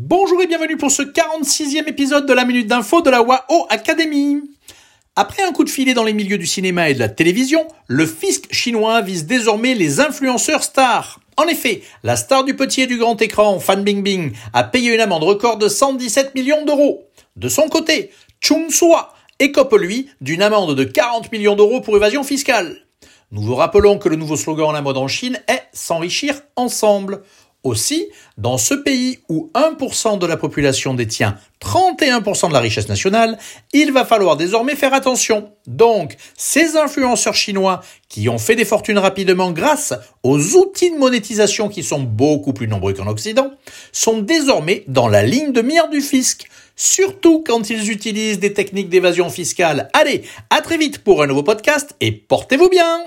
Bonjour et bienvenue pour ce 46e épisode de la Minute d'Info de la WAO Academy. Après un coup de filet dans les milieux du cinéma et de la télévision, le fisc chinois vise désormais les influenceurs stars. En effet, la star du petit et du grand écran, Fan Bingbing, a payé une amende record de 117 millions d'euros. De son côté, Chung Sua écope lui d'une amende de 40 millions d'euros pour évasion fiscale. Nous vous rappelons que le nouveau slogan à la mode en Chine est s'enrichir ensemble. Aussi, dans ce pays où 1% de la population détient 31% de la richesse nationale, il va falloir désormais faire attention. Donc, ces influenceurs chinois qui ont fait des fortunes rapidement grâce aux outils de monétisation qui sont beaucoup plus nombreux qu'en Occident, sont désormais dans la ligne de mire du fisc, surtout quand ils utilisent des techniques d'évasion fiscale. Allez, à très vite pour un nouveau podcast et portez-vous bien